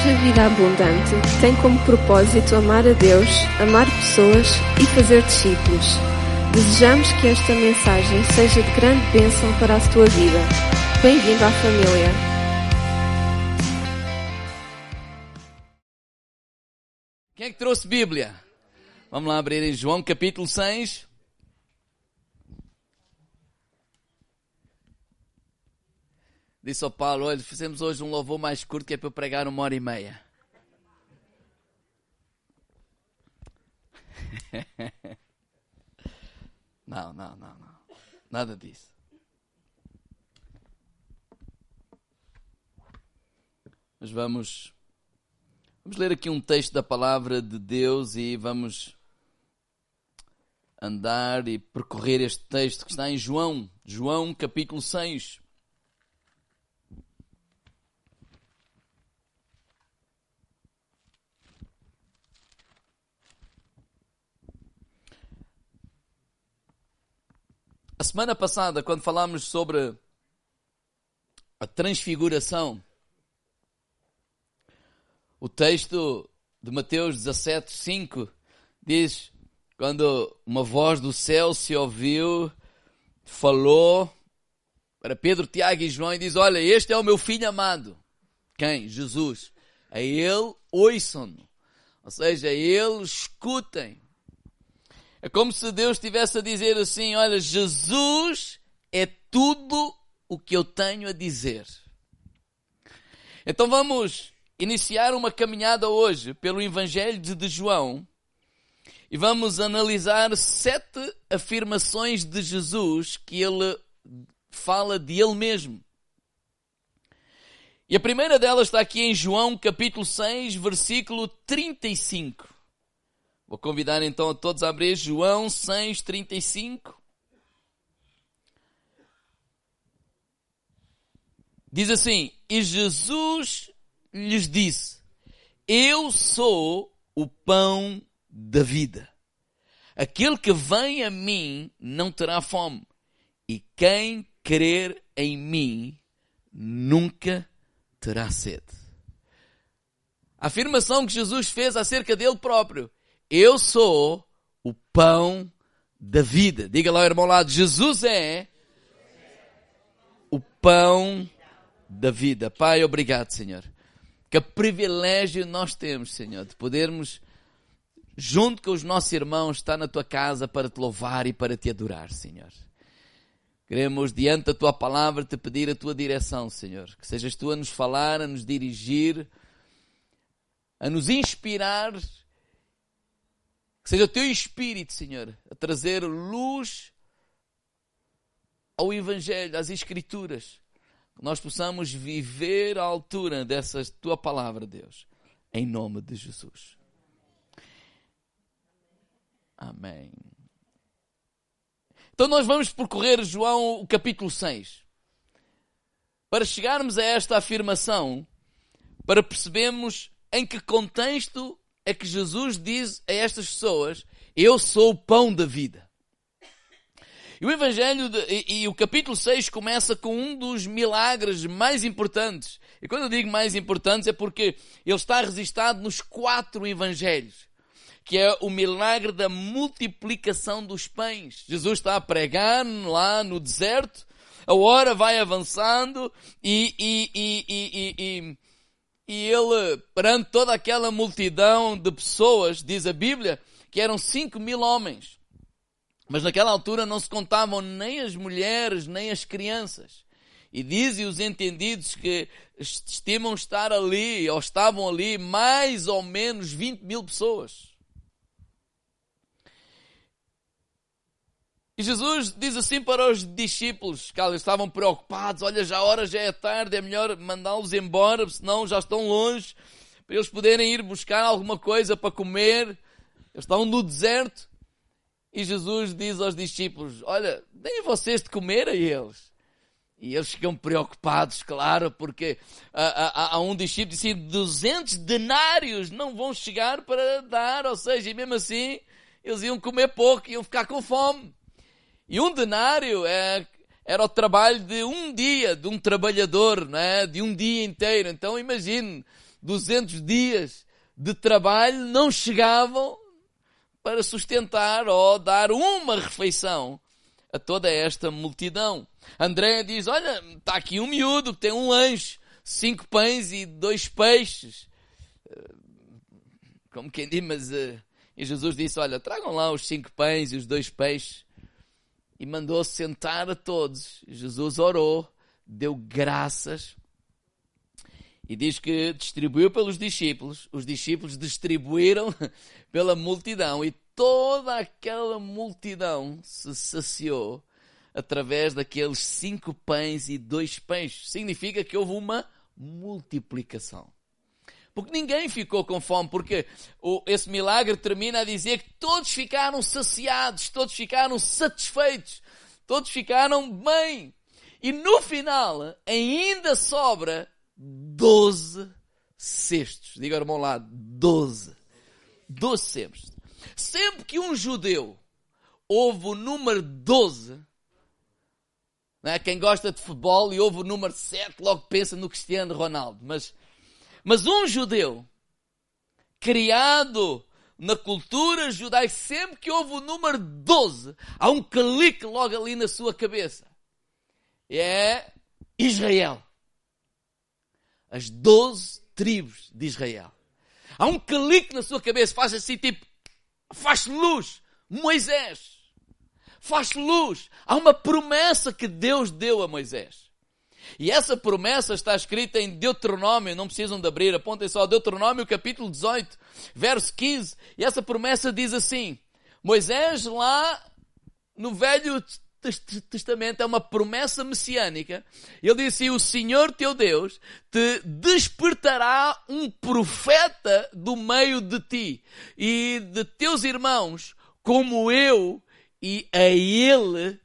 Igreja Vida Abundante tem como propósito amar a Deus, amar pessoas e fazer discípulos. Desejamos que esta mensagem seja de grande bênção para a tua vida. Bem-vindo à família. Quem é que trouxe Bíblia? Vamos lá abrir em João capítulo 6. Disse ao Paulo: Olha, fizemos hoje um louvor mais curto que é para eu pregar uma hora e meia. Não, não, não, não. Nada disso. Mas vamos, vamos ler aqui um texto da palavra de Deus e vamos andar e percorrer este texto que está em João, João capítulo 6. A semana passada, quando falámos sobre a transfiguração, o texto de Mateus 17, 5 diz: quando uma voz do céu se ouviu, falou para Pedro, Tiago e João e diz: Olha, este é o meu filho amado. Quem? Jesus. A ele ouçam-no. Ou seja, a ele escutem. É como se Deus estivesse a dizer assim: Olha, Jesus é tudo o que eu tenho a dizer. Então vamos iniciar uma caminhada hoje pelo Evangelho de João e vamos analisar sete afirmações de Jesus que ele fala de ele mesmo. E a primeira delas está aqui em João capítulo 6, versículo 35. Vou convidar então a todos a abrir João 6,35. Diz assim: E Jesus lhes disse: Eu sou o pão da vida. Aquele que vem a mim não terá fome, e quem crer em mim nunca terá sede. A afirmação que Jesus fez acerca dele próprio eu sou o pão da vida. Diga lá irmão lado, Jesus é o pão da vida. Pai, obrigado, Senhor. Que privilégio nós temos, Senhor, de podermos, junto com os nossos irmãos, estar na tua casa para te louvar e para te adorar, Senhor. Queremos, diante da tua palavra, te pedir a tua direção, Senhor. Que sejas tu a nos falar, a nos dirigir, a nos inspirar que seja o teu Espírito, Senhor, a trazer luz ao Evangelho, às Escrituras. Que nós possamos viver à altura dessa tua palavra, Deus. Em nome de Jesus. Amém. Então nós vamos percorrer João o capítulo 6. Para chegarmos a esta afirmação, para percebermos em que contexto é que Jesus diz a estas pessoas: Eu sou o pão da vida. E o Evangelho de, e, e, o capítulo 6 começa com um dos milagres mais importantes. E quando eu digo mais importantes é porque ele está registrado nos quatro Evangelhos, que é o milagre da multiplicação dos pães. Jesus está a pregar lá no deserto, a hora vai avançando e, e, e e ele, perante toda aquela multidão de pessoas, diz a Bíblia, que eram cinco mil homens. Mas naquela altura não se contavam nem as mulheres, nem as crianças. E dizem os entendidos que estimam estar ali, ou estavam ali, mais ou menos 20 mil pessoas. E Jesus diz assim para os discípulos, que eles estavam preocupados, olha, já a hora já é tarde, é melhor mandá-los embora, senão já estão longe, para eles poderem ir buscar alguma coisa para comer. Eles estão no deserto. E Jesus diz aos discípulos, olha, deem vocês de comer a eles. E eles ficam preocupados, claro, porque há, há, há um discípulo disse, 200 denários não vão chegar para dar, ou seja, e mesmo assim, eles iam comer pouco, iam ficar com fome. E um denário é, era o trabalho de um dia, de um trabalhador, não é? de um dia inteiro. Então imagine, 200 dias de trabalho não chegavam para sustentar ou dar uma refeição a toda esta multidão. André diz, olha, está aqui um miúdo que tem um lanche, cinco pães e dois peixes. Como quem diz, mas... Uh, e Jesus disse, olha, tragam lá os cinco pães e os dois peixes. E mandou sentar a todos. Jesus orou, deu graças e diz que distribuiu pelos discípulos, os discípulos distribuíram pela multidão e toda aquela multidão se saciou através daqueles cinco pães e dois peixes. Significa que houve uma multiplicação. Porque ninguém ficou com fome, porque o, esse milagre termina a dizer que todos ficaram saciados, todos ficaram satisfeitos, todos ficaram bem. E no final ainda sobra doze cestos. Diga ao irmão lá, doze. Doze cestos. Sempre que um judeu ouve o número 12, é? quem gosta de futebol e ouve o número 7, logo pensa no Cristiano Ronaldo. Mas, mas um judeu, criado na cultura judaica, sempre que ouve o número 12, há um clique logo ali na sua cabeça. É Israel as doze tribos de Israel. Há um clique na sua cabeça, faz assim tipo, faz luz, Moisés. Faz luz. Há uma promessa que Deus deu a Moisés. E essa promessa está escrita em Deuteronômio, não precisam de abrir, apontem só, Deuteronômio capítulo 18, verso 15. E essa promessa diz assim, Moisés lá no Velho Testamento é uma promessa messiânica. Ele disse: assim, O Senhor teu Deus te despertará um profeta do meio de ti e de teus irmãos, como eu, e a ele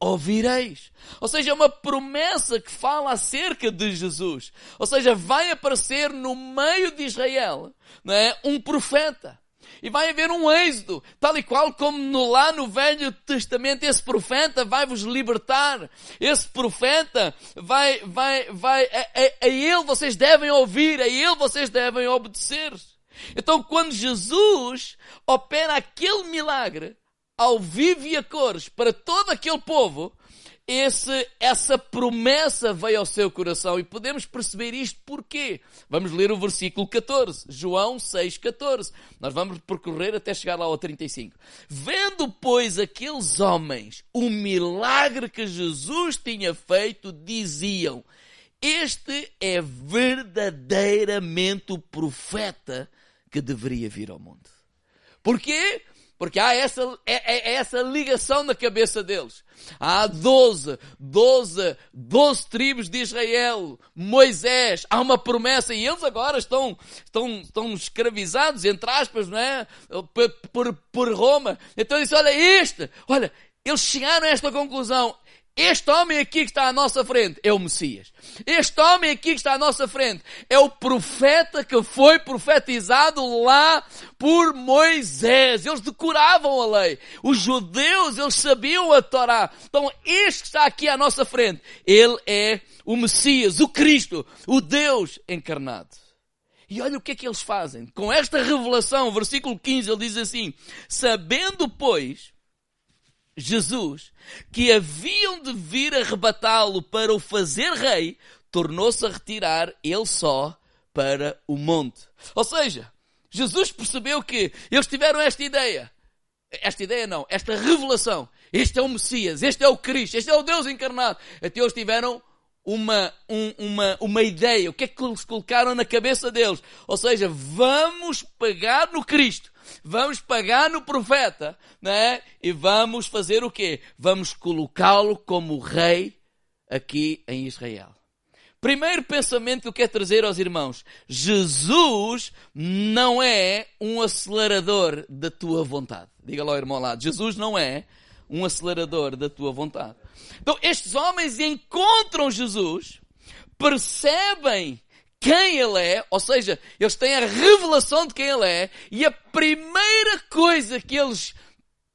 ouvireis. Ou seja, é uma promessa que fala acerca de Jesus. Ou seja, vai aparecer no meio de Israel não é? um profeta. E vai haver um êxodo, tal e qual como no, lá no Velho Testamento esse profeta vai vos libertar. Esse profeta vai, vai, vai, a, a, a ele vocês devem ouvir, a ele vocês devem obedecer. Então quando Jesus opera aquele milagre, ao vivo e a cores, para todo aquele povo, esse, essa promessa veio ao seu coração e podemos perceber isto porquê. Vamos ler o versículo 14, João 6, 14. Nós vamos percorrer até chegar lá ao 35. Vendo, pois, aqueles homens o milagre que Jesus tinha feito, diziam, este é verdadeiramente o profeta que deveria vir ao mundo. Porquê? Porque há essa, é, é, é essa ligação na cabeça deles. Há 12, 12, 12 tribos de Israel, Moisés, há uma promessa e eles agora estão, estão, estão escravizados, entre aspas, não é? Por, por, por Roma. Então disse, olha este, olha, eles chegaram a esta conclusão. Este homem aqui que está à nossa frente é o Messias. Este homem aqui que está à nossa frente é o profeta que foi profetizado lá por Moisés. Eles decoravam a lei. Os judeus, eles sabiam a Torá. Então, este que está aqui à nossa frente, ele é o Messias, o Cristo, o Deus encarnado. E olha o que é que eles fazem. Com esta revelação, versículo 15, ele diz assim: Sabendo, pois, Jesus, que haviam de vir arrebatá-lo para o fazer rei, tornou-se a retirar ele só para o monte. Ou seja, Jesus percebeu que eles tiveram esta ideia. Esta ideia não, esta revelação. Este é o Messias, este é o Cristo, este é o Deus encarnado. Até eles tiveram uma, um, uma, uma ideia. O que é que eles colocaram na cabeça deles? Ou seja, vamos pegar no Cristo vamos pagar no profeta, né? E vamos fazer o quê? Vamos colocá-lo como rei aqui em Israel. Primeiro pensamento que eu quero trazer aos irmãos: Jesus não é um acelerador da tua vontade. Diga lá ao irmão lá: Jesus não é um acelerador da tua vontade. Então, estes homens encontram Jesus, percebem quem ele é, ou seja, eles têm a revelação de quem ele é, e a primeira coisa que eles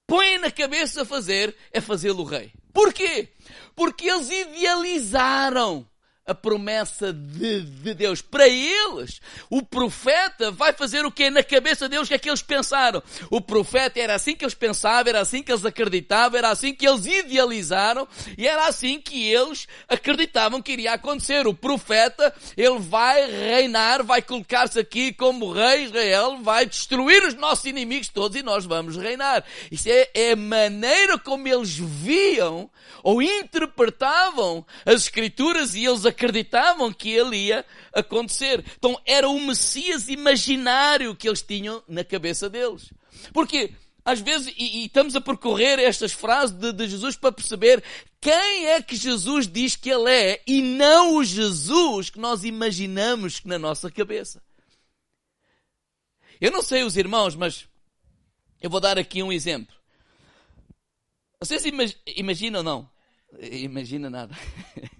põem na cabeça a fazer é fazê-lo rei. Porquê? Porque eles idealizaram a promessa de, de, Deus. Para eles, o profeta vai fazer o que na cabeça deles, o que é que eles pensaram? O profeta era assim que eles pensavam, era assim que eles acreditavam, era assim que eles idealizaram e era assim que eles acreditavam que iria acontecer. O profeta, ele vai reinar, vai colocar-se aqui como rei Israel, vai destruir os nossos inimigos todos e nós vamos reinar. Isso é, é a maneira como eles viam ou interpretavam as escrituras e eles acreditavam que ele ia acontecer. Então era o Messias imaginário que eles tinham na cabeça deles. Porque às vezes, e, e estamos a percorrer estas frases de, de Jesus para perceber quem é que Jesus diz que ele é e não o Jesus que nós imaginamos na nossa cabeça. Eu não sei os irmãos, mas eu vou dar aqui um exemplo. Vocês imaginam ou não? Imagina nada.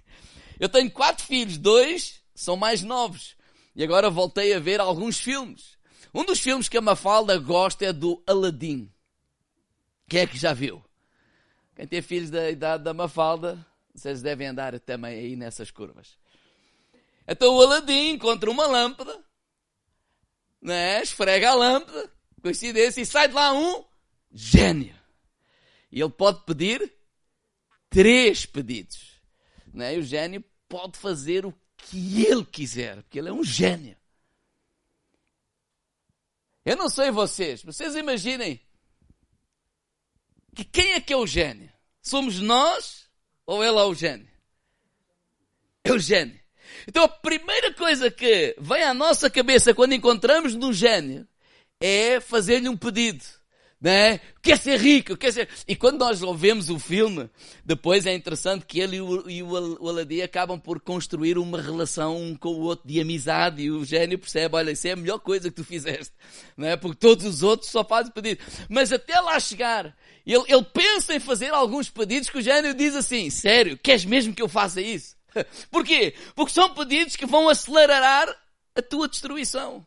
Eu tenho quatro filhos, dois são mais novos. E agora voltei a ver alguns filmes. Um dos filmes que a Mafalda gosta é do Aladdin. Quem é que já viu? Quem tem filhos da idade da Mafalda, vocês devem andar também aí nessas curvas. Então o Aladdin encontra uma lâmpada, né? esfrega a lâmpada, coincidência, e sai de lá um gênio. E ele pode pedir três pedidos. Né? E o gênio pode fazer o que ele quiser, porque ele é um gênio. Eu não sei vocês, vocês imaginem que quem é que é o gênio? Somos nós ou ele é o gênio? É o gênio. Então a primeira coisa que vem à nossa cabeça quando encontramos no gênio é fazer-lhe um pedido né? Quer ser rico, quer ser. E quando nós ouvimos o filme, depois é interessante que ele e o, o Aladim acabam por construir uma relação um com o outro de amizade e o gênio percebe, olha, isso é a melhor coisa que tu fizeste, não é? Porque todos os outros só fazem pedido. Mas até lá chegar, ele, ele pensa em fazer alguns pedidos que o gênio diz assim, sério, queres mesmo que eu faça isso? Porquê? Porque são pedidos que vão acelerar a tua destruição.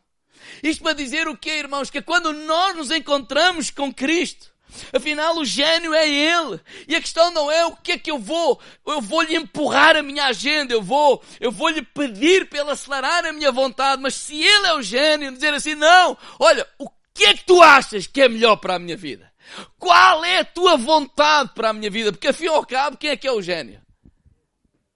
Isto para dizer o quê, irmãos? Que quando nós nos encontramos com Cristo, Afinal, o gênio é Ele. E a questão não é o que é que eu vou, eu vou lhe empurrar a minha agenda, eu vou, eu vou lhe pedir para ele acelerar a minha vontade, mas se Ele é o gênio, dizer assim, não, olha, o que é que tu achas que é melhor para a minha vida? Qual é a tua vontade para a minha vida? Porque, afim ao cabo, quem é que é o gênio?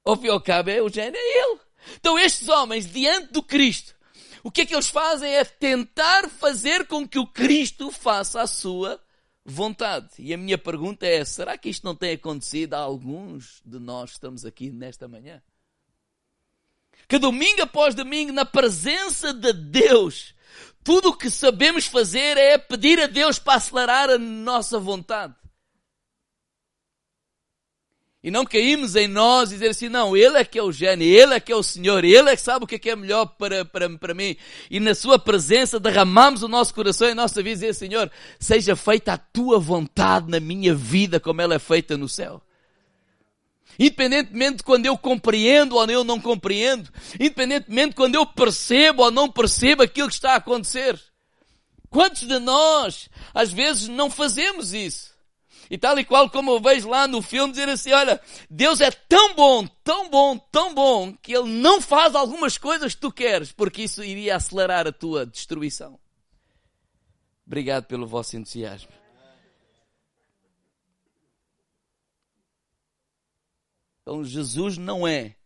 Ao fim ao cabo, é o gênio, é Ele. Então, estes homens, diante do Cristo, o que é que eles fazem é tentar fazer com que o Cristo faça a sua vontade. E a minha pergunta é: será que isto não tem acontecido a alguns de nós que estamos aqui nesta manhã? Que domingo após domingo, na presença de Deus, tudo o que sabemos fazer é pedir a Deus para acelerar a nossa vontade. E não caímos em nós e dizer assim, não, Ele é que é o gênio, Ele é que é o Senhor, Ele é que sabe o que é, que é melhor para, para, para mim. E na Sua presença derramamos o nosso coração e a nossa vida e dizer, Senhor, seja feita a Tua vontade na minha vida como ela é feita no céu. Independentemente de quando eu compreendo ou eu não compreendo, independentemente de quando eu percebo ou não percebo aquilo que está a acontecer. Quantos de nós, às vezes, não fazemos isso? E tal e qual como vejo lá no filme dizer assim, olha, Deus é tão bom, tão bom, tão bom, que Ele não faz algumas coisas que tu queres, porque isso iria acelerar a tua destruição. Obrigado pelo vosso entusiasmo. Então Jesus não é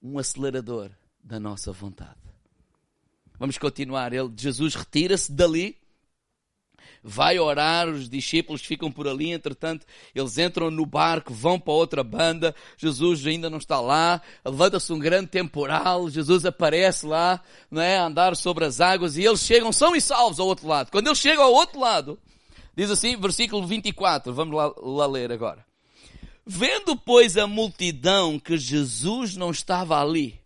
um acelerador da nossa vontade. Vamos continuar. Ele, Jesus retira-se dali vai orar, os discípulos ficam por ali, entretanto, eles entram no barco, vão para outra banda, Jesus ainda não está lá, levanta-se um grande temporal, Jesus aparece lá, não é, a andar sobre as águas, e eles chegam são e salvos ao outro lado. Quando eles chegam ao outro lado, diz assim, versículo 24, vamos lá, lá ler agora. Vendo, pois, a multidão que Jesus não estava ali,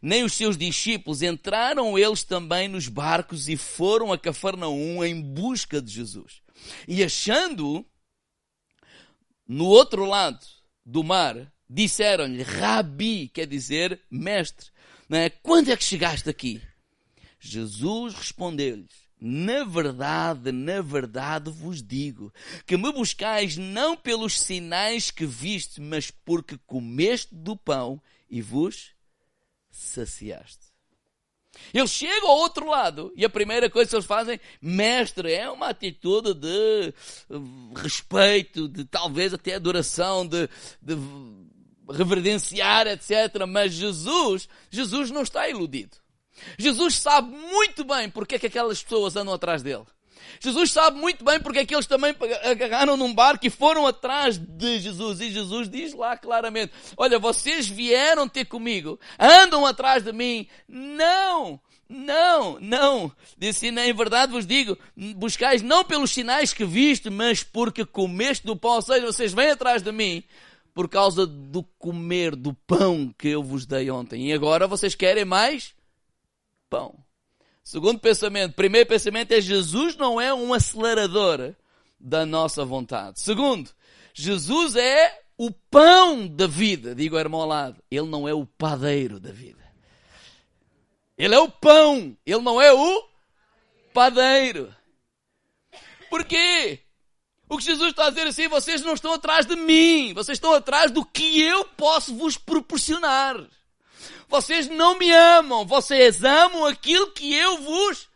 nem os seus discípulos, entraram eles também nos barcos e foram a Cafarnaum em busca de Jesus. E achando-o no outro lado do mar, disseram-lhe, Rabi, quer dizer mestre, não é? quando é que chegaste aqui? Jesus respondeu-lhes, na verdade, na verdade vos digo que me buscais não pelos sinais que viste, mas porque comeste do pão e vos saciaste. Eles chegam ao outro lado e a primeira coisa que eles fazem, mestre, é uma atitude de respeito, de talvez até adoração, de, de reverenciar, etc. Mas Jesus, Jesus não está iludido. Jesus sabe muito bem porque é que aquelas pessoas andam atrás dele. Jesus sabe muito bem porque é que eles também agarraram num barco e foram atrás de Jesus. E Jesus diz lá claramente: Olha, vocês vieram ter comigo, andam atrás de mim. Não! Não, não. Disse, em verdade vos digo, buscais não pelos sinais que viste, mas porque comeste do pão. Ou seja, vocês vêm atrás de mim por causa do comer do pão que eu vos dei ontem. E agora vocês querem mais pão. Segundo pensamento, primeiro pensamento é Jesus não é um acelerador da nossa vontade. Segundo, Jesus é o pão da vida. Digo ao irmão ao lado, ele não é o padeiro da vida. Ele é o pão, ele não é o padeiro. Por quê? O que Jesus está a dizer assim, vocês não estão atrás de mim, vocês estão atrás do que eu posso vos proporcionar. Vocês não me amam, vocês amam aquilo que eu vos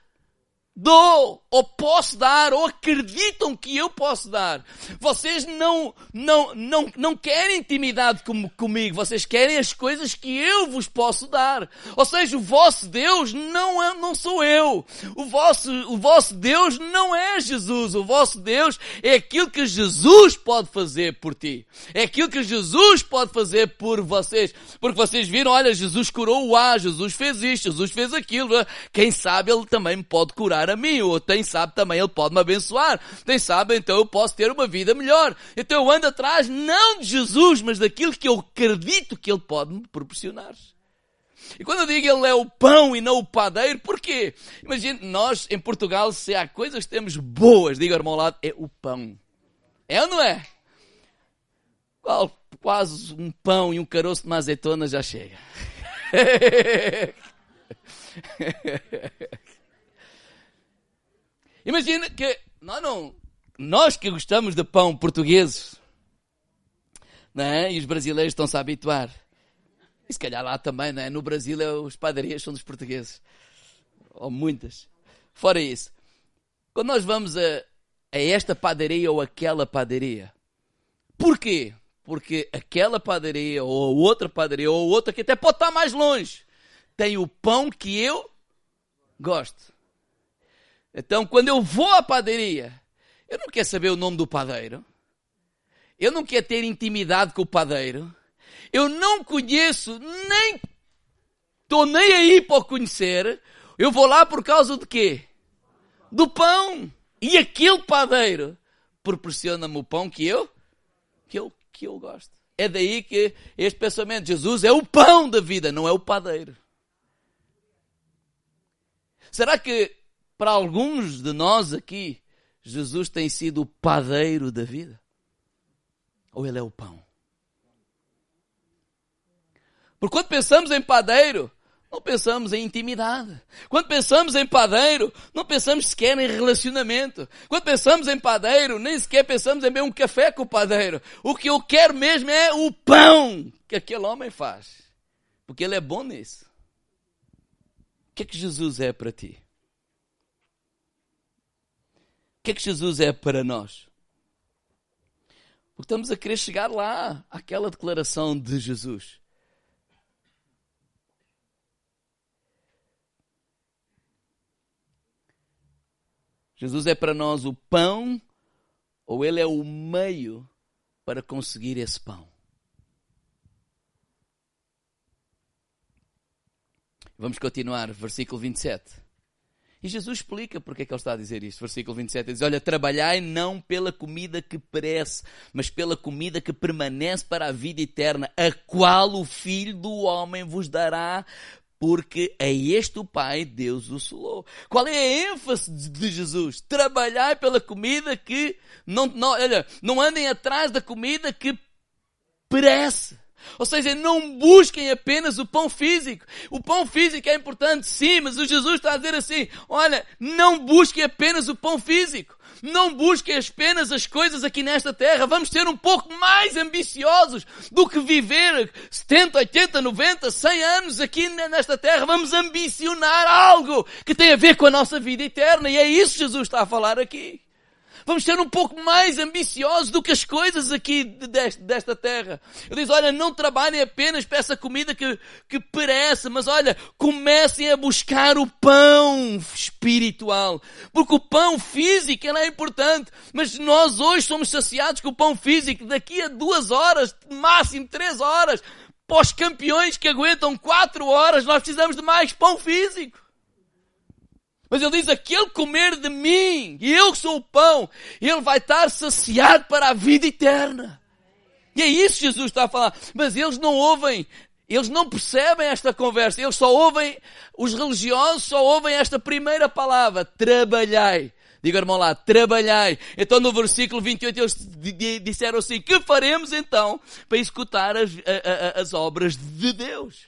dou, ou posso dar, ou acreditam que eu posso dar. Vocês não, não, não, não querem intimidade com, comigo, vocês querem as coisas que eu vos posso dar. Ou seja, o vosso Deus não, é, não sou eu. O vosso, o vosso Deus não é Jesus. O vosso Deus é aquilo que Jesus pode fazer por ti. É aquilo que Jesus pode fazer por vocês. Porque vocês viram, olha, Jesus curou o A, Jesus fez isto, Jesus fez aquilo. Quem sabe ele também pode curar a mim, ou quem sabe também Ele pode me abençoar, quem sabe então eu posso ter uma vida melhor. Então eu ando atrás não de Jesus, mas daquilo que eu acredito que Ele pode me proporcionar. E quando eu digo Ele é o pão e não o padeiro, porquê? Imagine, nós em Portugal, se há coisas que temos boas, diga ao meu lado, é o pão. É ou não é? Quase um pão e um caroço de uma azeitona já chega. Imagina que nós não, nós que gostamos de pão portugueses, é? E os brasileiros estão-se a habituar. E se calhar lá também, não é? No Brasil é, as padarias são dos portugueses. Ou muitas. Fora isso. Quando nós vamos a, a esta padaria ou aquela padaria, porquê? Porque aquela padaria ou outra padaria ou outra que até pode estar mais longe, tem o pão que eu gosto. Então, quando eu vou à padaria, eu não quero saber o nome do padeiro. Eu não quero ter intimidade com o padeiro. Eu não conheço, nem estou nem aí para conhecer. Eu vou lá por causa de quê? Do pão. E aquele padeiro proporciona-me o pão que eu, que eu, que eu gosto. É daí que este pensamento, Jesus é o pão da vida, não é o padeiro. Será que para alguns de nós aqui, Jesus tem sido o padeiro da vida? Ou ele é o pão? Porque quando pensamos em padeiro, não pensamos em intimidade. Quando pensamos em padeiro, não pensamos sequer em relacionamento. Quando pensamos em padeiro, nem sequer pensamos em beber um café com o padeiro. O que eu quero mesmo é o pão que aquele homem faz. Porque ele é bom nisso. O que é que Jesus é para ti? Que é que Jesus é para nós? Porque estamos a querer chegar lá, àquela declaração de Jesus. Jesus é para nós o pão, ou Ele é o meio para conseguir esse pão. Vamos continuar, versículo 27. E Jesus explica porque é que ele está a dizer isto. Versículo 27 diz: Olha, trabalhai não pela comida que perece, mas pela comida que permanece para a vida eterna, a qual o Filho do Homem vos dará, porque a este o Pai Deus o selou. Qual é a ênfase de Jesus? Trabalhai pela comida que não, não, olha, não andem atrás da comida que perece. Ou seja, não busquem apenas o pão físico. O pão físico é importante, sim, mas o Jesus está a dizer assim: olha, não busquem apenas o pão físico. Não busquem apenas as coisas aqui nesta terra. Vamos ser um pouco mais ambiciosos do que viver 70, 80, 90, 100 anos aqui nesta terra. Vamos ambicionar algo que tem a ver com a nossa vida eterna. E é isso que Jesus está a falar aqui. Vamos ser um pouco mais ambiciosos do que as coisas aqui deste, desta terra. Ele diz, olha, não trabalhem apenas para essa comida que, que perece, mas olha, comecem a buscar o pão espiritual. Porque o pão físico é importante, mas nós hoje somos saciados com o pão físico. Daqui a duas horas, máximo três horas, os campeões que aguentam quatro horas, nós precisamos de mais pão físico. Mas ele diz, aquele comer de mim, e eu que sou o pão, ele vai estar saciado para a vida eterna. E é isso que Jesus está a falar. Mas eles não ouvem, eles não percebem esta conversa, eles só ouvem, os religiosos só ouvem esta primeira palavra, trabalhai. Diga, irmão lá, trabalhai. Então no versículo 28 eles disseram assim, que faremos então para executar as, as obras de Deus?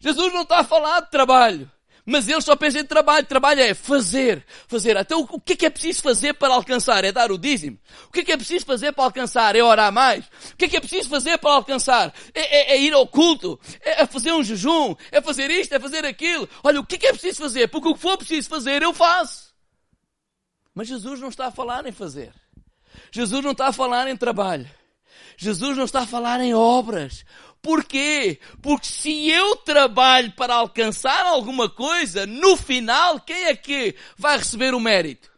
Jesus não está a falar de trabalho. Mas eles só pensam em trabalho. Trabalho é fazer, fazer. Então o que é que é preciso fazer para alcançar? É dar o dízimo. O que é que é preciso fazer para alcançar? É orar mais. O que é que é preciso fazer para alcançar? É, é, é ir ao culto. É, é, fazer um jejum. É fazer isto, é fazer aquilo. Olha, o que é que é preciso fazer? Porque o que for preciso fazer, eu faço. Mas Jesus não está a falar em fazer. Jesus não está a falar em trabalho. Jesus não está a falar em obras. Porquê? Porque se eu trabalho para alcançar alguma coisa, no final, quem é que vai receber o mérito?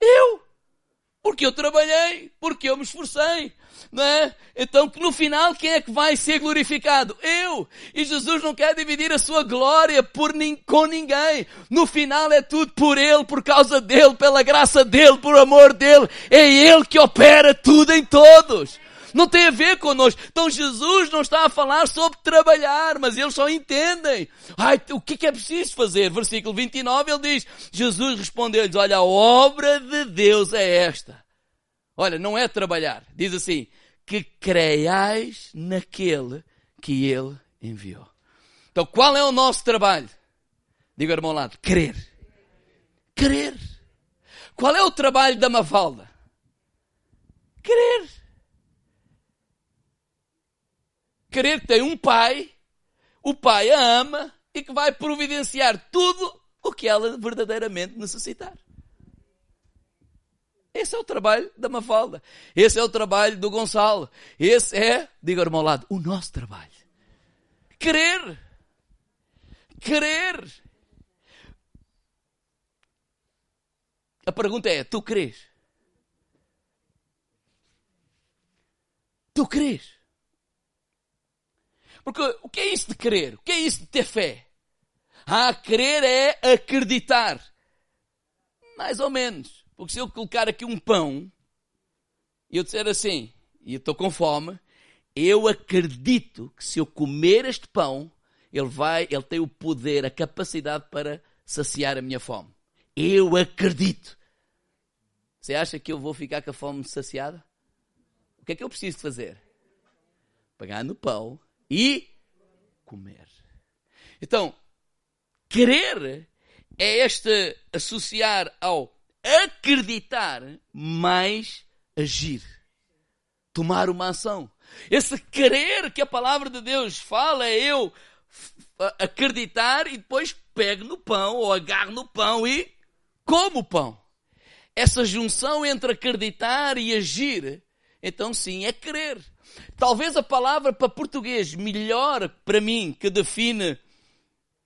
Eu. Porque eu trabalhei, porque eu me esforcei, não é? Então, no final, quem é que vai ser glorificado? Eu. E Jesus não quer dividir a sua glória por, com ninguém. No final é tudo por Ele, por causa dEle, pela graça dEle, por amor dEle. É Ele que opera tudo em todos. Não tem a ver connosco. Então Jesus não está a falar sobre trabalhar, mas eles só entendem. Ai, o que é preciso fazer? Versículo 29 ele diz, Jesus respondeu-lhes, olha, a obra de Deus é esta. Olha, não é trabalhar. Diz assim, que creiais naquele que ele enviou. Então qual é o nosso trabalho? Diga irmão lado, crer. Crer. Qual é o trabalho da Mafalda? Crer. Querer que tem um pai, o pai a ama e que vai providenciar tudo o que ela verdadeiramente necessitar. Esse é o trabalho da Mafalda. Esse é o trabalho do Gonçalo. Esse é, diga ao lado, o nosso trabalho. Querer. Querer. A pergunta é: tu crês? Tu crês? Porque o que é isso de crer? O que é isso de ter fé? Ah, crer é acreditar. Mais ou menos. Porque se eu colocar aqui um pão e eu disser assim, e eu estou com fome, eu acredito que se eu comer este pão, ele vai, ele tem o poder, a capacidade para saciar a minha fome. Eu acredito. Você acha que eu vou ficar com a fome saciada? O que é que eu preciso fazer? Pegar no pão e comer. Então, querer é este associar ao acreditar mais agir. Tomar uma ação. Esse querer que a palavra de Deus fala é eu acreditar e depois pego no pão ou agarro no pão e como o pão. Essa junção entre acreditar e agir, então sim, é crer. Talvez a palavra para português melhor para mim que define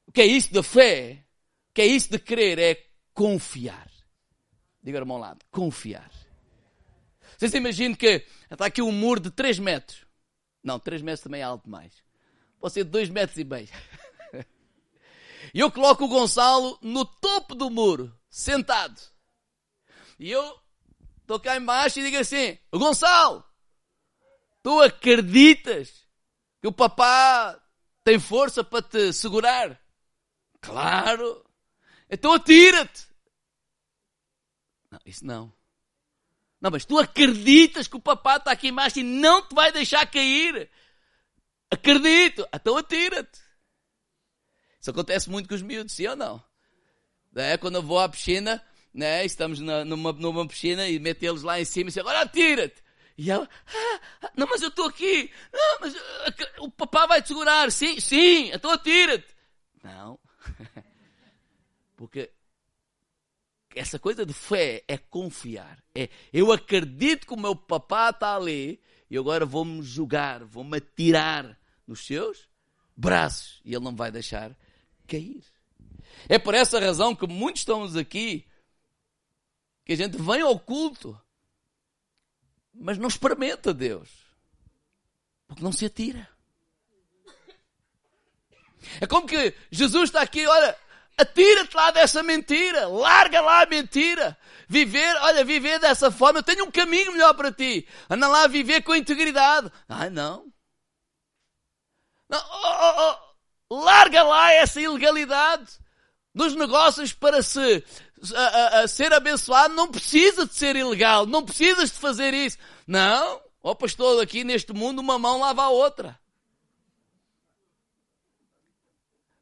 o que é isso de fé, o que é isso de crer, é confiar. Diga ao meu lado, confiar. Vocês imaginam que está aqui um muro de 3 metros. Não, 3 metros também é alto demais. Pode ser 2 metros e meio. E eu coloco o Gonçalo no topo do muro, sentado. E eu estou cá embaixo e digo assim, Gonçalo, Tu acreditas que o papá tem força para te segurar? Claro. Então atira-te. Não, isso não. Não, mas tu acreditas que o papá está aqui embaixo e não te vai deixar cair. Acredito. Então atira-te. Isso acontece muito com os miúdos, sim ou não? É, quando eu vou à piscina, né, estamos numa, numa piscina e meto eles lá em cima e diz, agora atira-te. E ela, ah, ah, não, mas eu estou aqui. Não, mas uh, o papá vai te segurar. Sim, sim, então atira-te. Não. Porque essa coisa de fé é confiar. É, eu acredito que o meu papá está ali e agora vou-me julgar, vou-me atirar nos seus braços e ele não vai deixar cair. É por essa razão que muitos estamos aqui, que a gente vem ao culto, mas não experimenta Deus, porque não se atira. É como que Jesus está aqui, olha, Atira-te lá dessa mentira. Larga lá a mentira. Viver, olha, viver dessa forma. Eu tenho um caminho melhor para ti. Anda lá a viver com integridade. Ai, não. não oh, oh, oh. Larga lá essa ilegalidade dos negócios para se a, a, a ser abençoado. Não precisa de ser ilegal. Não precisas de fazer isso. Não. Ó pastor, aqui neste mundo uma mão lava a outra.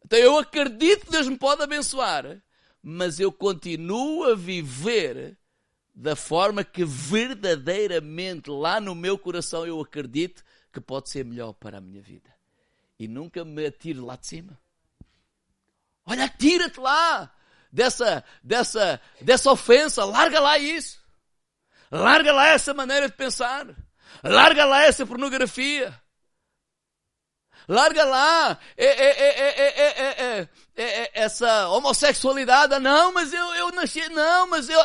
Então eu acredito que Deus me pode abençoar, mas eu continuo a viver da forma que verdadeiramente lá no meu coração eu acredito que pode ser melhor para a minha vida. E nunca me atiro lá de cima. Olha, atira-te lá dessa, dessa, dessa ofensa, larga lá isso. Larga lá essa maneira de pensar. Larga lá essa pornografia. Larga lá é, é, é, essa homossexualidade. Não, mas eu, eu nasci. Não, mas eu.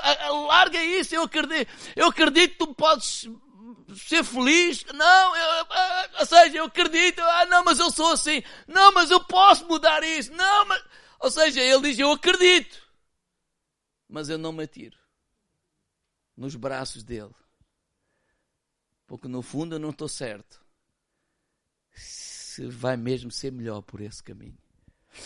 Larga isso. Eu acredito. Eu acredito que tu podes ser feliz. Não, eu, ou seja, eu acredito. Ah, não, mas eu sou assim. Não, mas eu posso mudar isso. Não, mas. Ou seja, ele diz: Eu acredito. Mas eu não me atiro nos braços dele. Porque no fundo eu não estou certo se vai mesmo ser melhor por esse caminho.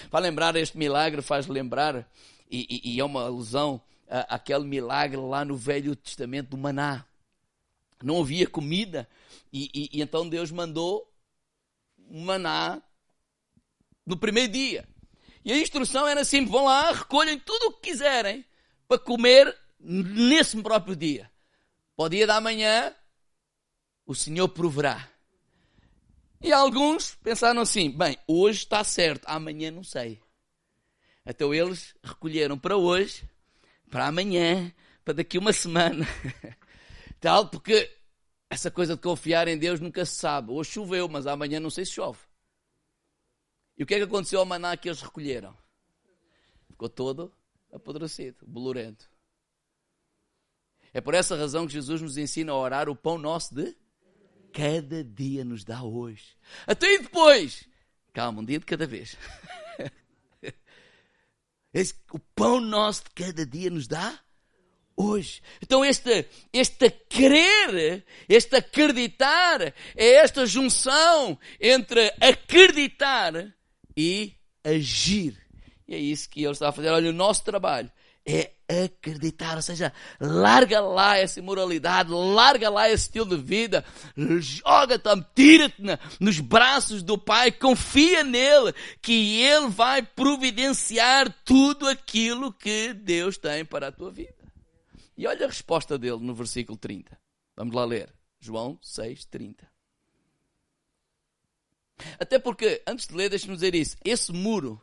Para lembrar este milagre, faz lembrar, e, e, e é uma alusão àquele milagre lá no Velho Testamento do maná. Não havia comida, e, e então Deus mandou maná no primeiro dia. E a instrução era assim: vão lá, recolhem tudo o que quiserem para comer nesse próprio dia. Para o dia da manhã, o Senhor proverá. E alguns pensaram assim: bem, hoje está certo, amanhã não sei. Então eles recolheram para hoje, para amanhã, para daqui uma semana. Tal, porque essa coisa de confiar em Deus nunca se sabe. Hoje choveu, mas amanhã não sei se chove. E o que é que aconteceu ao maná que eles recolheram? Ficou todo apodrecido, bolorento. É por essa razão que Jesus nos ensina a orar o pão nosso de cada dia nos dá hoje. Até depois. Calma, um dia de cada vez. Esse, o pão nosso de cada dia nos dá hoje. Então, este, este crer, este acreditar, é esta junção entre acreditar e agir. E é isso que ele está a fazer. Olha, o nosso trabalho é acreditar, ou seja, larga lá essa imoralidade, larga lá esse estilo de vida, joga-te, tira-te nos braços do Pai, confia nele, que ele vai providenciar tudo aquilo que Deus tem para a tua vida. E olha a resposta dele no versículo 30. Vamos lá ler. João 6, 30. Até porque, antes de ler, deixa-me dizer isso. Esse muro,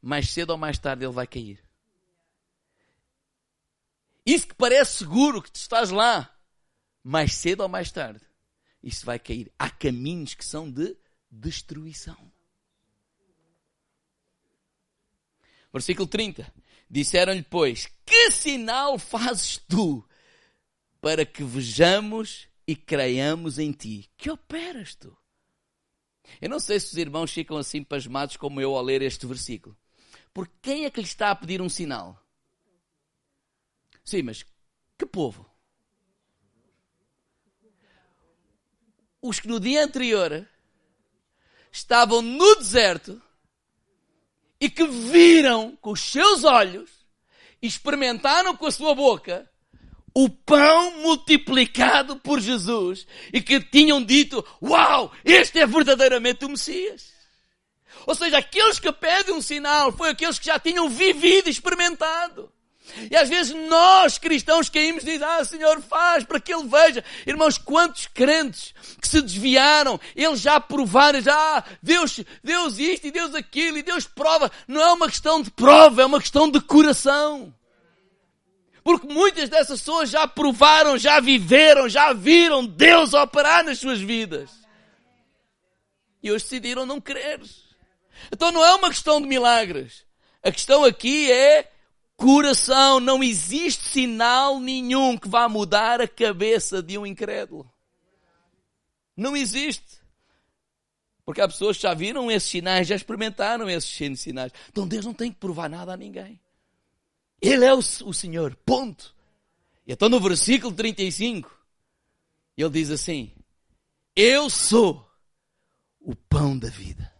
mais cedo ou mais tarde, ele vai cair. Isso que parece seguro que tu estás lá, mais cedo ou mais tarde, isso vai cair. Há caminhos que são de destruição. Versículo 30. Disseram-lhe, pois, que sinal fazes tu para que vejamos e creiamos em ti? Que operas tu? Eu não sei se os irmãos ficam assim pasmados como eu ao ler este versículo. Por quem é que lhe está a pedir um sinal? Sim, mas que povo? Os que no dia anterior estavam no deserto e que viram com os seus olhos, experimentaram com a sua boca o pão multiplicado por Jesus e que tinham dito, uau, este é verdadeiramente o Messias. Ou seja, aqueles que pedem um sinal foi aqueles que já tinham vivido e experimentado. E às vezes nós, cristãos, caímos e dizemos, ah, Senhor, faz para que Ele veja. Irmãos, quantos crentes que se desviaram, eles já provaram, já, ah, Deus, Deus isto e Deus aquilo e Deus prova. Não é uma questão de prova, é uma questão de coração. Porque muitas dessas pessoas já provaram, já viveram, já viram Deus operar nas suas vidas. E hoje decidiram não crer. Então não é uma questão de milagres. A questão aqui é coração. Não existe sinal nenhum que vá mudar a cabeça de um incrédulo. Não existe. Porque há pessoas que já viram esses sinais, já experimentaram esses sinais. Então Deus não tem que provar nada a ninguém. Ele é o, o Senhor, ponto. E então no versículo 35, ele diz assim: Eu sou o pão da vida.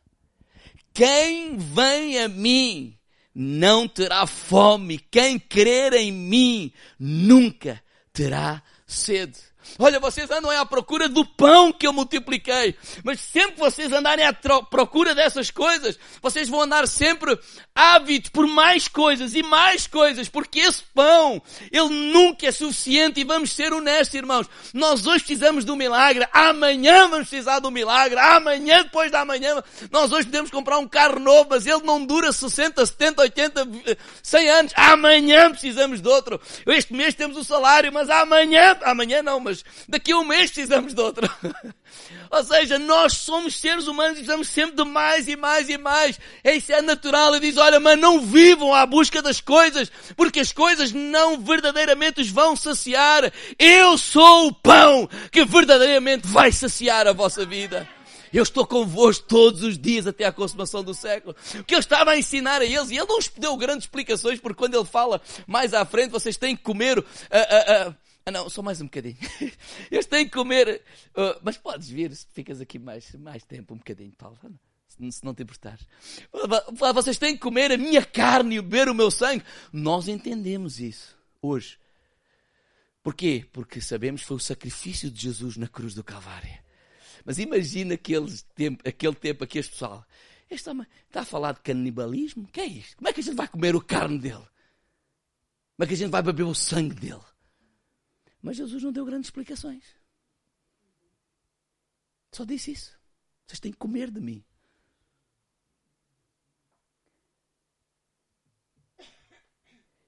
Quem vem a mim não terá fome. Quem crer em mim nunca terá sede. Olha, vocês andam à procura do pão que eu multipliquei. Mas sempre que vocês andarem à procura dessas coisas, vocês vão andar sempre ávidos por mais coisas e mais coisas, porque esse pão, ele nunca é suficiente e vamos ser honestos, irmãos. Nós hoje precisamos do milagre, amanhã vamos precisar do milagre, amanhã, depois da manhã, nós hoje podemos comprar um carro novo, mas ele não dura 60, 70, 80, 100 anos. Amanhã precisamos de outro. Este mês temos o salário, mas amanhã, amanhã não, mas daqui a um mês precisamos de outro. Ou seja, nós somos seres humanos e precisamos sempre de mais e mais e mais. Isso é natural. Ele diz, olha, mas não vivam à busca das coisas, porque as coisas não verdadeiramente os vão saciar. Eu sou o pão que verdadeiramente vai saciar a vossa vida. Eu estou convosco todos os dias até à consumação do século. O que eu estava a ensinar a eles, e ele não deu grandes explicações, porque quando ele fala mais à frente, vocês têm que comer uh, uh, uh, ah, não, só mais um bocadinho. Eles têm que comer. Uh, mas podes vir se ficas aqui mais, mais tempo, um bocadinho, Paulo. Se não te importares. Vocês têm que comer a minha carne e beber o meu sangue. Nós entendemos isso hoje. Porquê? Porque sabemos que foi o sacrifício de Jesus na cruz do Calvário. Mas imagina aquele tempo, aquele tempo, aquele pessoal. Este homem está a falar de canibalismo? O que é isto? Como é que a gente vai comer a carne dele? Como é que a gente vai beber o sangue dele? Mas Jesus não deu grandes explicações. Só disse isso. Vocês têm que comer de mim.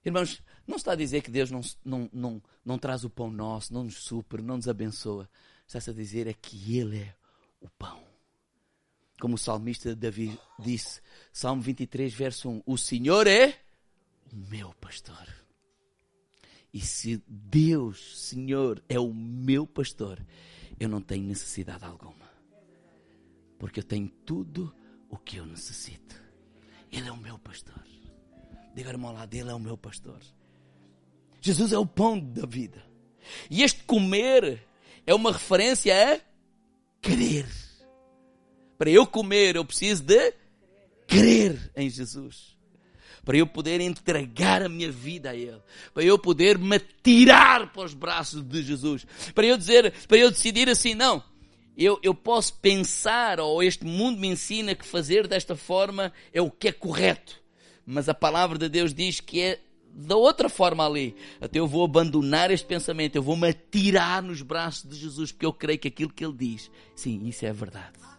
Irmãos, não está a dizer que Deus não, não, não, não traz o pão nosso, não nos supre, não nos abençoa. Está-se a dizer é que Ele é o pão. Como o salmista Davi disse, Salmo 23, verso 1: O Senhor é o meu pastor. E se Deus, Senhor, é o meu pastor, eu não tenho necessidade alguma. Porque eu tenho tudo o que eu necessito. Ele é o meu pastor. Diga irmão lá, dele é o meu pastor. Jesus é o pão da vida. E este comer é uma referência a crer. Para eu comer, eu preciso de crer em Jesus para eu poder entregar a minha vida a Ele, para eu poder me tirar para os braços de Jesus, para eu dizer, para eu decidir assim, não, eu, eu posso pensar, ou este mundo me ensina que fazer desta forma é o que é correto, mas a palavra de Deus diz que é da outra forma ali. Até eu vou abandonar este pensamento, eu vou me atirar nos braços de Jesus, porque eu creio que aquilo que Ele diz, sim, isso é verdade.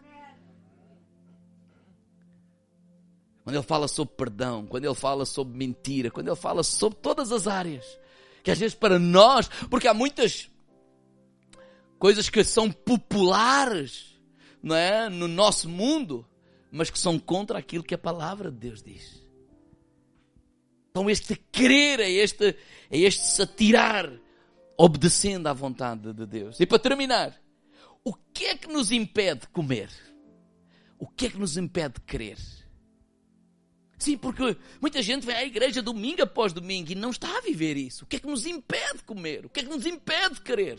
Quando ele fala sobre perdão, quando ele fala sobre mentira, quando ele fala sobre todas as áreas. Que às vezes para nós, porque há muitas coisas que são populares, não é, no nosso mundo, mas que são contra aquilo que a palavra de Deus diz. Então este crer é este, é este se atirar, obedecendo à vontade de Deus. E para terminar, o que é que nos impede de comer? O que é que nos impede de crer? Sim, porque muita gente vem à igreja domingo após domingo e não está a viver isso. O que é que nos impede de comer? O que é que nos impede de querer?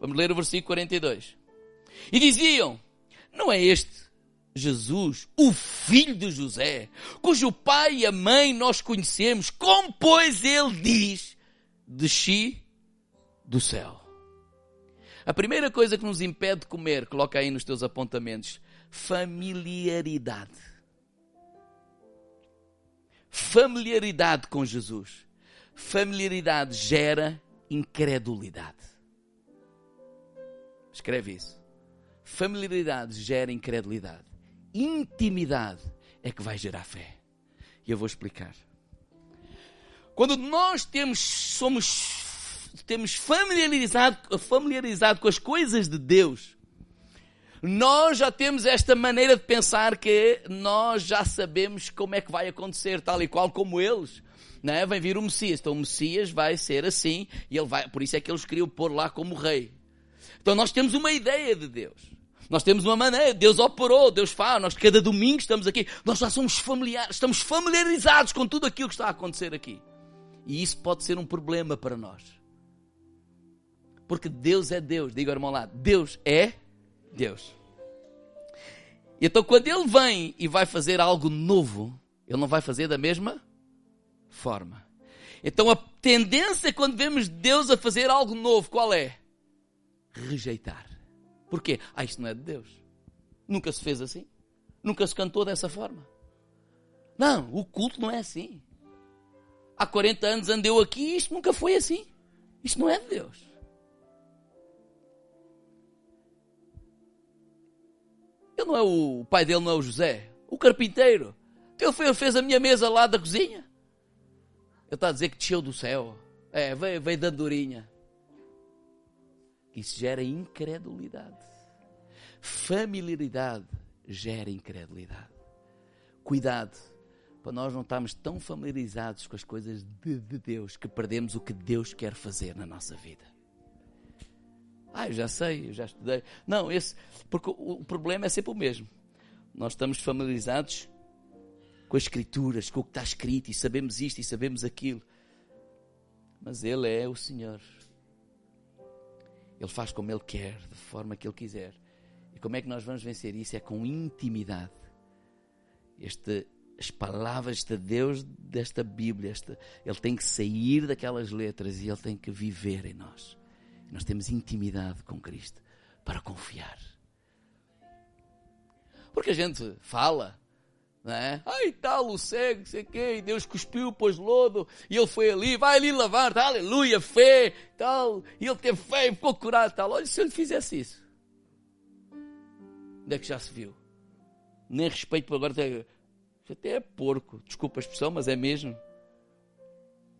Vamos ler o versículo 42. E diziam: Não é este Jesus, o filho de José, cujo pai e a mãe nós conhecemos, como pois ele diz: Desci do céu. A primeira coisa que nos impede de comer, coloca aí nos teus apontamentos, familiaridade. Familiaridade com Jesus. Familiaridade gera incredulidade. Escreve isso. Familiaridade gera incredulidade. Intimidade é que vai gerar fé. E eu vou explicar. Quando nós temos, somos temos familiarizado, familiarizado com as coisas de Deus, nós já temos esta maneira de pensar que nós já sabemos como é que vai acontecer, tal e qual como eles. Não é? Vem vir o Messias. Então o Messias vai ser assim e ele vai, por isso é que eles queriam pôr lá como rei. Então nós temos uma ideia de Deus. Nós temos uma maneira, Deus operou, Deus faz, nós cada domingo estamos aqui, nós já somos familiares, estamos familiarizados com tudo aquilo que está a acontecer aqui. E isso pode ser um problema para nós. Porque Deus é Deus. Diga irmão lá, Deus é Deus. Então quando Ele vem e vai fazer algo novo, Ele não vai fazer da mesma forma. Então a tendência quando vemos Deus a fazer algo novo, qual é? Rejeitar. Porquê? Ah, isto não é de Deus. Nunca se fez assim. Nunca se cantou dessa forma. Não, o culto não é assim. Há 40 anos andeu aqui e isto nunca foi assim. Isto não é de Deus. Ele não é o, o pai dele, não é o José. O carpinteiro. Ele foi, fez a minha mesa lá da cozinha. Ele está a dizer que desceu do céu. É, veio, veio da durinha. Isso gera incredulidade. Familiaridade gera incredulidade. Cuidado para nós não estarmos tão familiarizados com as coisas de, de Deus que perdemos o que Deus quer fazer na nossa vida. Ah, eu já sei, eu já estudei. Não, esse, porque o, problema é sempre o mesmo. Nós estamos familiarizados com as escrituras, com o que está escrito, e sabemos isto e sabemos aquilo. Mas Ele é o Senhor. Ele faz como Ele quer, de forma que Ele quiser. E como é que nós vamos vencer isso? É com intimidade. Este, as palavras de Deus desta Bíblia, esta, Ele tem que sair daquelas letras e Ele tem que viver em nós. Nós temos intimidade com Cristo para confiar. Porque a gente fala, não é? Ai, tal, o cego, sei quê, e Deus cuspiu, pôs lodo, e ele foi ali, vai ali lavar, aleluia, fé, tal, e ele teve fé e ficou curado, tal. Olha, se ele fizesse isso, onde é que já se viu? Nem respeito por agora, até, até é porco, desculpa a expressão, mas é mesmo.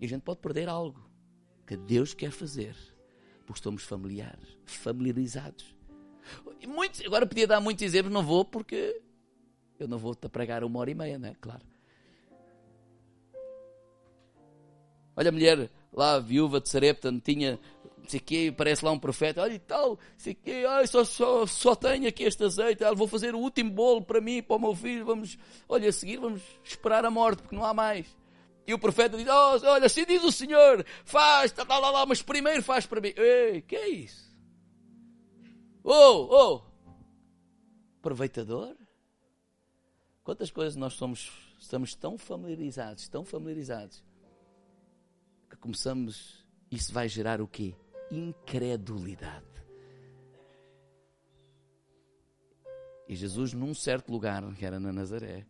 E a gente pode perder algo que Deus quer fazer porque estamos familiares, familiarizados. Muitos, agora podia dar muitos exemplos, não vou porque eu não vou-te pregar uma hora e meia, não é? Claro. Olha a mulher lá, a viúva de Sarepta, tinha, não sei quê, parece lá um profeta, olha e tal, sei quê, ai, só, só, só tenho aqui este azeite, ah, vou fazer o último bolo para mim, para o meu filho, vamos, olha, a seguir vamos esperar a morte, porque não há mais. E o profeta diz: oh, Olha, assim diz o Senhor, faz, tá, tá, lá, lá, mas primeiro faz para mim. Ei, que é isso? Oh, oh, aproveitador? Quantas coisas nós somos, estamos tão familiarizados, tão familiarizados, que começamos, isso vai gerar o quê? Incredulidade. E Jesus, num certo lugar, que era na Nazaré,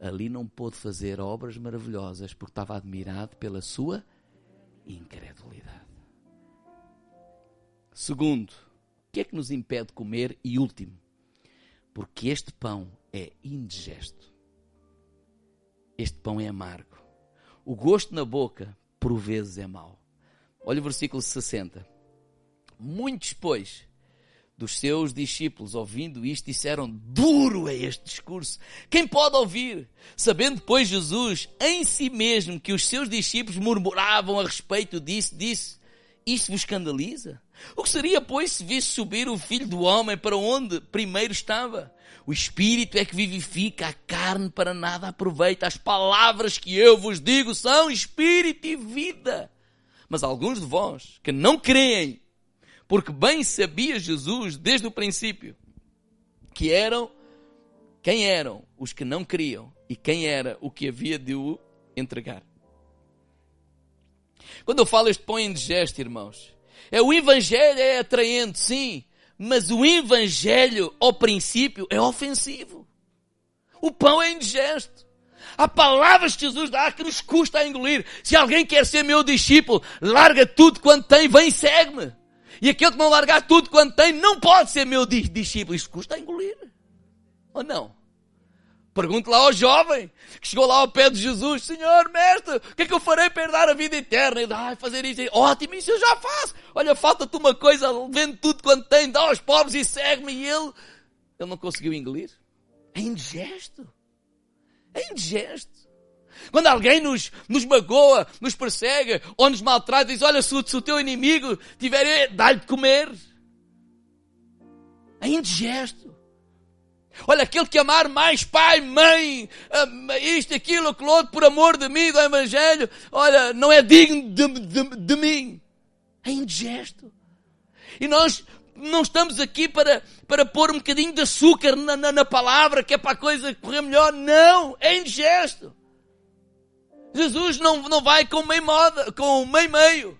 ali não pôde fazer obras maravilhosas porque estava admirado pela sua incredulidade. Segundo, o que é que nos impede de comer? E último, porque este pão é indigesto. Este pão é amargo. O gosto na boca, por vezes, é mau. Olha o versículo 60. Muitos, pois, dos seus discípulos, ouvindo isto, disseram: Duro é este discurso. Quem pode ouvir? Sabendo, pois, Jesus em si mesmo que os seus discípulos murmuravam a respeito disso, disse: Isto vos escandaliza? O que seria, pois, se visse subir o filho do homem para onde primeiro estava? O espírito é que vivifica, a carne para nada aproveita. As palavras que eu vos digo são espírito e vida. Mas alguns de vós que não creem, porque bem sabia Jesus desde o princípio que eram quem eram os que não criam e quem era o que havia de o entregar. Quando eu falo este pão indigesto, irmãos, É o Evangelho é atraente, sim, mas o Evangelho, ao princípio, é ofensivo. O pão é indigesto. Há palavras que Jesus dá que nos custa a engolir. Se alguém quer ser meu discípulo, larga tudo quanto tem, vem e segue-me. E aquele que não largar tudo quanto tem, não pode ser meu discípulo. Isto custa a engolir. Ou não? Pergunte lá ao jovem que chegou lá ao pé de Jesus: Senhor, mestre, o que é que eu farei para herdar a vida eterna? Ele ah, fazer isto. Ótimo, isso eu já faço. Olha, falta-te uma coisa, vende tudo quanto tem, dá aos pobres e segue-me. E ele, ele não conseguiu engolir. É indigesto. É indigesto. Quando alguém nos, nos magoa, nos persegue ou nos maltrata, diz: Olha, se, se o teu inimigo tiver, dá-lhe de comer. É indigesto. Olha, aquele que amar mais pai, mãe, isto, aquilo, aquilo outro, por amor de mim, do Evangelho, olha, não é digno de, de, de mim. É indigesto. E nós não estamos aqui para, para pôr um bocadinho de açúcar na, na, na palavra, que é para a coisa correr melhor. Não, é indigesto. Jesus não, não vai com meio moda, com meio meio.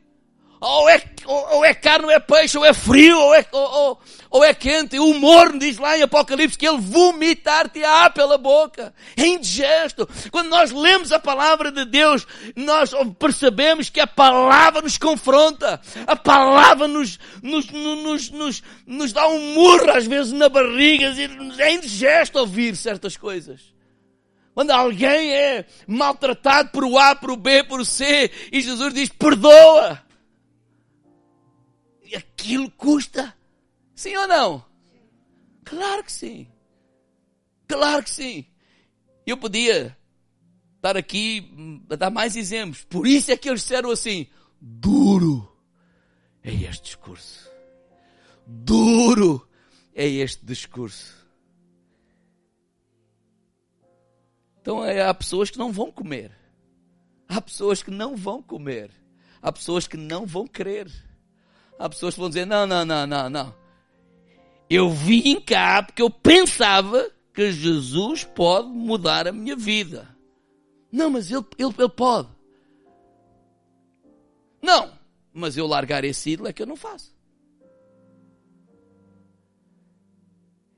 Ou é, ou, ou é carne, ou é peixe, ou é frio, ou é, ou, ou é quente. O morno diz lá em Apocalipse que ele vomitar-te-á pela boca. É indigesto. Quando nós lemos a palavra de Deus, nós percebemos que a palavra nos confronta. A palavra nos, nos, nos, nos, nos dá um murro às vezes na barriga. É indigesto ouvir certas coisas. Quando alguém é maltratado por o A, por o B, por o C, e Jesus diz, perdoa e aquilo custa. Sim ou não? Claro que sim. Claro que sim. Eu podia estar aqui a dar mais exemplos. Por isso é que eles disseram assim: duro é este discurso. Duro é este discurso. Então é, há pessoas que não vão comer. Há pessoas que não vão comer. Há pessoas que não vão crer. Há pessoas que vão dizer: não, não, não, não, não. Eu vim cá porque eu pensava que Jesus pode mudar a minha vida. Não, mas ele, ele, ele pode. Não, mas eu largar esse ídolo é que eu não faço.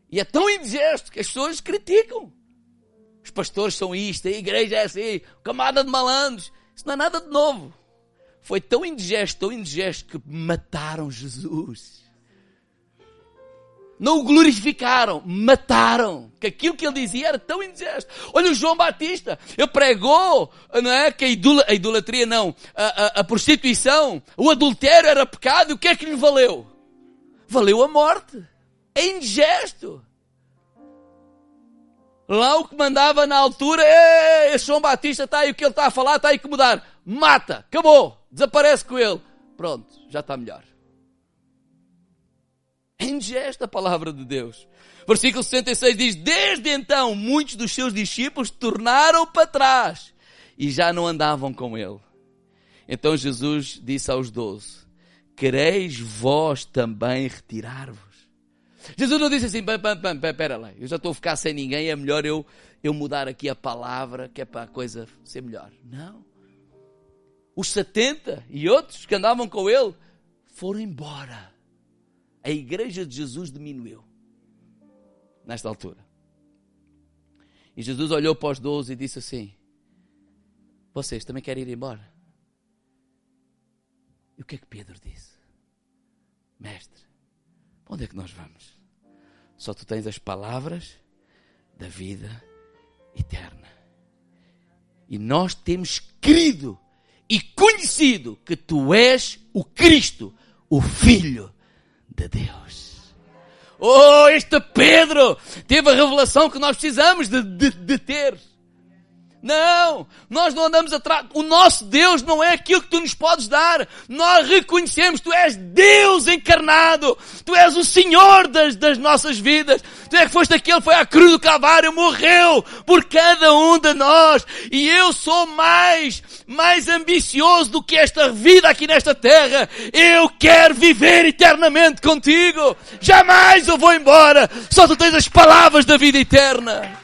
E é tão indigesto que as pessoas criticam. Os pastores são isto, a igreja é assim, camada de malandros. Isso não é nada de novo foi tão indigesto, tão indigesto, que mataram Jesus. Não o glorificaram, mataram. Que aquilo que ele dizia era tão indigesto. Olha o João Batista, ele pregou, não é? Que a, idol a idolatria não, a, a, a prostituição, o adultério era pecado, e o que é que lhe valeu? Valeu a morte. É indigesto. Lá o que mandava na altura, esse João Batista está aí, o que ele está a falar está aí que mudar. Mata, acabou. Desaparece com ele. Pronto, já está melhor. Indigesta a palavra de Deus. Versículo 66 diz: Desde então, muitos dos seus discípulos tornaram para trás e já não andavam com ele. Então Jesus disse aos doze: Quereis vós também retirar-vos? Jesus não disse assim: Espera lá, eu já estou a ficar sem ninguém, é melhor eu, eu mudar aqui a palavra, que é para a coisa ser melhor. Não os 70 e outros que andavam com ele foram embora. A igreja de Jesus diminuiu nesta altura. E Jesus olhou para os doze e disse assim: Vocês também querem ir embora? E o que é que Pedro disse? Mestre, onde é que nós vamos? Só tu tens as palavras da vida eterna. E nós temos crido e conhecido que tu és o Cristo, o Filho de Deus. Oh, este Pedro teve a revelação que nós precisamos de, de, de ter. Não, nós não andamos atrás. O nosso Deus não é aquilo que tu nos podes dar. Nós reconhecemos, tu és Deus encarnado. Tu és o Senhor das, das nossas vidas. Tu é que foste aquele que foi à cruz do Calvário, morreu por cada um de nós. E eu sou mais, mais ambicioso do que esta vida aqui nesta terra. Eu quero viver eternamente contigo. Jamais eu vou embora. Só tu tens as palavras da vida eterna.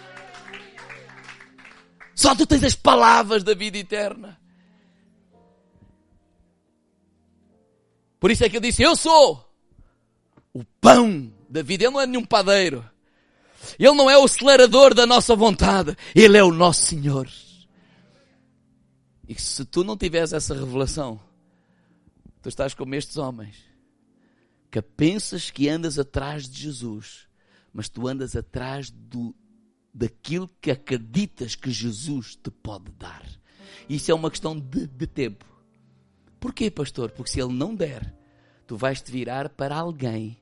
Só tu tens as palavras da vida eterna. Por isso é que eu disse: Eu sou o pão da vida. Ele não é nenhum padeiro. Ele não é o acelerador da nossa vontade. Ele é o nosso Senhor. E se tu não tiveres essa revelação, tu estás como estes homens que pensas que andas atrás de Jesus, mas tu andas atrás do, daquilo que acreditas que Jesus te pode dar. Isso é uma questão de, de tempo. Porquê, pastor? Porque se ele não der, tu vais te virar para alguém,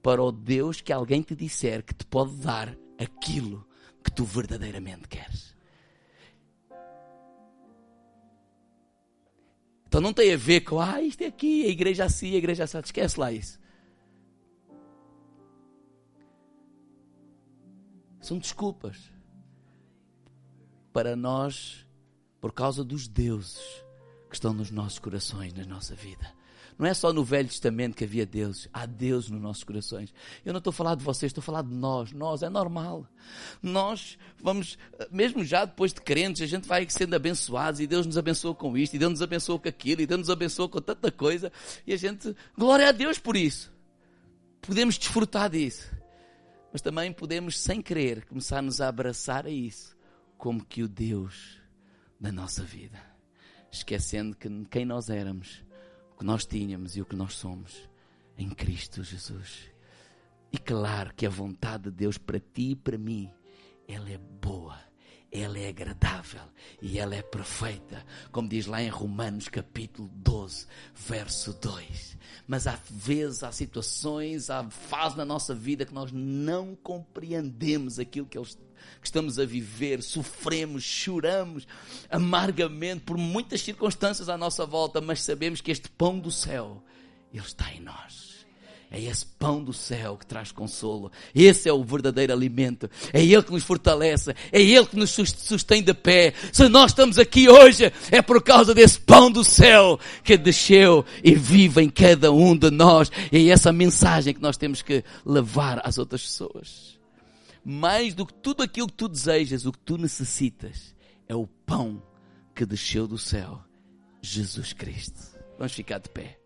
para o Deus que alguém te disser que te pode dar aquilo que tu verdadeiramente queres. Então não tem a ver com, ah, isto é aqui, a igreja assim, a igreja assim. Esquece lá isso. São desculpas para nós, por causa dos deuses que estão nos nossos corações, na nossa vida. Não é só no Velho Testamento que havia deuses, há Deus nos nossos corações. Eu não estou a falar de vocês, estou a falar de nós. Nós, é normal. Nós vamos, mesmo já depois de crentes, a gente vai sendo abençoados e Deus nos abençoa com isto, e Deus nos abençoa com aquilo, e Deus nos abençoa com tanta coisa, e a gente, glória a Deus por isso. Podemos desfrutar disso. Mas também podemos, sem querer, começar-nos a abraçar a isso como que o Deus da nossa vida. Esquecendo que quem nós éramos, o que nós tínhamos e o que nós somos em Cristo Jesus. E claro que a vontade de Deus para ti e para mim, ela é boa ela é agradável e ela é perfeita, como diz lá em Romanos capítulo 12, verso 2. Mas há vezes, há situações, há fases na nossa vida que nós não compreendemos aquilo que, que estamos a viver, sofremos, choramos amargamente por muitas circunstâncias à nossa volta, mas sabemos que este pão do céu, ele está em nós. É esse pão do céu que traz consolo. Esse é o verdadeiro alimento. É Ele que nos fortalece. É Ele que nos sustém de pé. Se nós estamos aqui hoje, é por causa desse pão do céu que desceu e vive em cada um de nós. E é essa mensagem que nós temos que levar às outras pessoas. Mais do que tudo aquilo que tu desejas, o que tu necessitas, é o pão que desceu do céu. Jesus Cristo. Vamos ficar de pé.